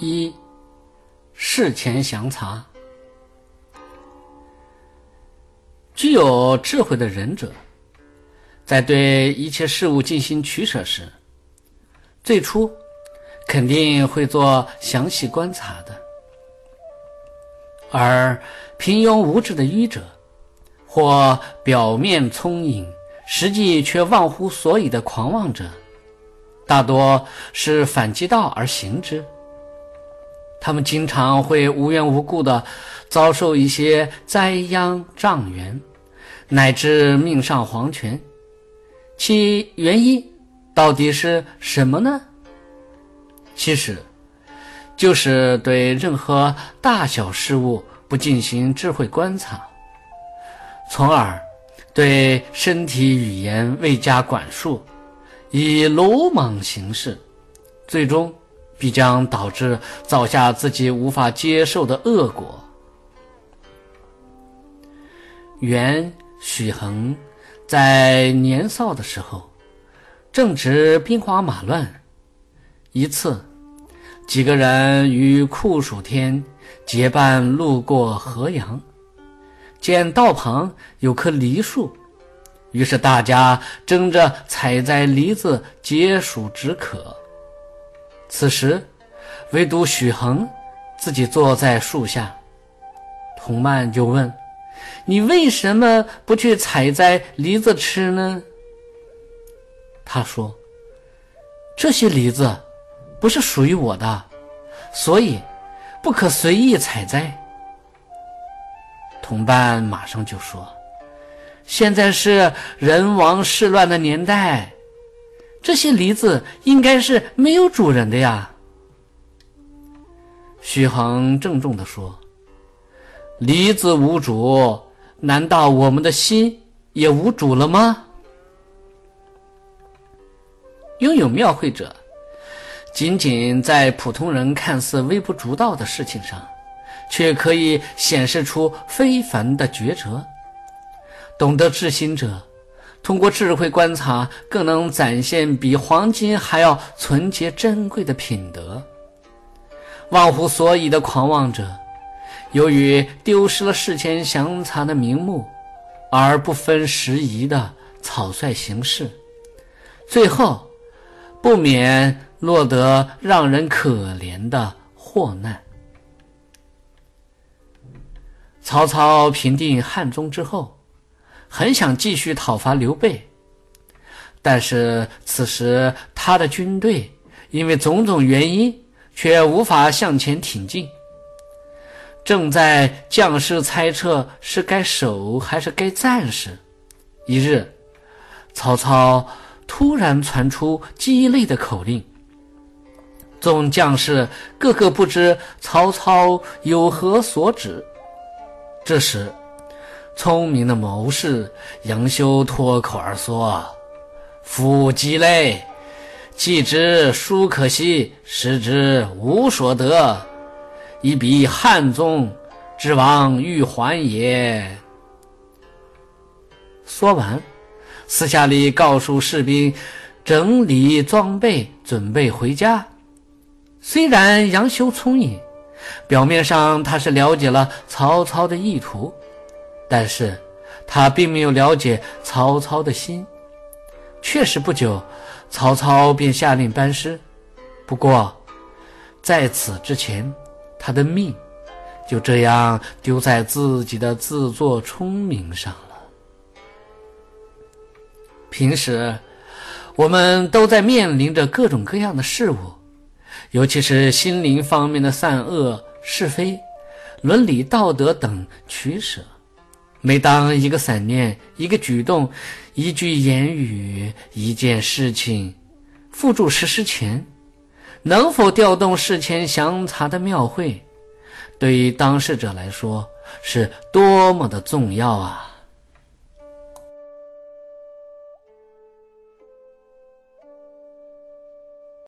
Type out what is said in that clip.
一事前详查，具有智慧的仁者，在对一切事物进行取舍时，最初肯定会做详细观察的；而平庸无知的愚者，或表面聪颖，实际却忘乎所以的狂妄者，大多是反其道而行之。他们经常会无缘无故的遭受一些灾殃障缘，乃至命丧黄泉。其原因到底是什么呢？其实，就是对任何大小事物不进行智慧观察，从而对身体语言未加管束，以鲁莽行事，最终。必将导致造下自己无法接受的恶果。原许衡在年少的时候，正值兵荒马乱。一次，几个人于酷暑天结伴路过河阳，见道旁有棵梨树，于是大家争着采摘梨子解暑止渴。此时，唯独许衡自己坐在树下。童曼就问：“你为什么不去采摘梨子吃呢？”他说：“这些梨子不是属于我的，所以不可随意采摘。”同伴马上就说：“现在是人亡事乱的年代。”这些梨子应该是没有主人的呀。徐恒郑重地说：“梨子无主，难道我们的心也无主了吗？”拥有妙慧者，仅仅在普通人看似微不足道的事情上，却可以显示出非凡的抉择。懂得智心者。通过智慧观察，更能展现比黄金还要纯洁珍贵的品德。忘乎所以的狂妄者，由于丢失了事前详查的名目，而不分时宜的草率行事，最后不免落得让人可怜的祸难。曹操平定汉中之后。很想继续讨伐刘备，但是此时他的军队因为种种原因却无法向前挺进。正在将士猜测是该守还是该战时，一日，曹操突然传出鸡肋的口令，众将士个个不知曹操有何所指。这时。聪明的谋士杨修脱口而说：“夫鸡肋，既知书可惜，实之无所得，以彼汉中之王欲还也。”说完，私下里告诉士兵整理装备，准备回家。虽然杨修聪颖，表面上他是了解了曹操的意图。但是，他并没有了解曹操的心。确实不久，曹操便下令班师。不过，在此之前，他的命就这样丢在自己的自作聪明上了。平时，我们都在面临着各种各样的事物，尤其是心灵方面的善恶、是非、伦理道德等取舍。每当一个闪念、一个举动、一句言语、一件事情付诸实施前，能否调动事前详查的庙会，对于当事者来说是多么的重要啊！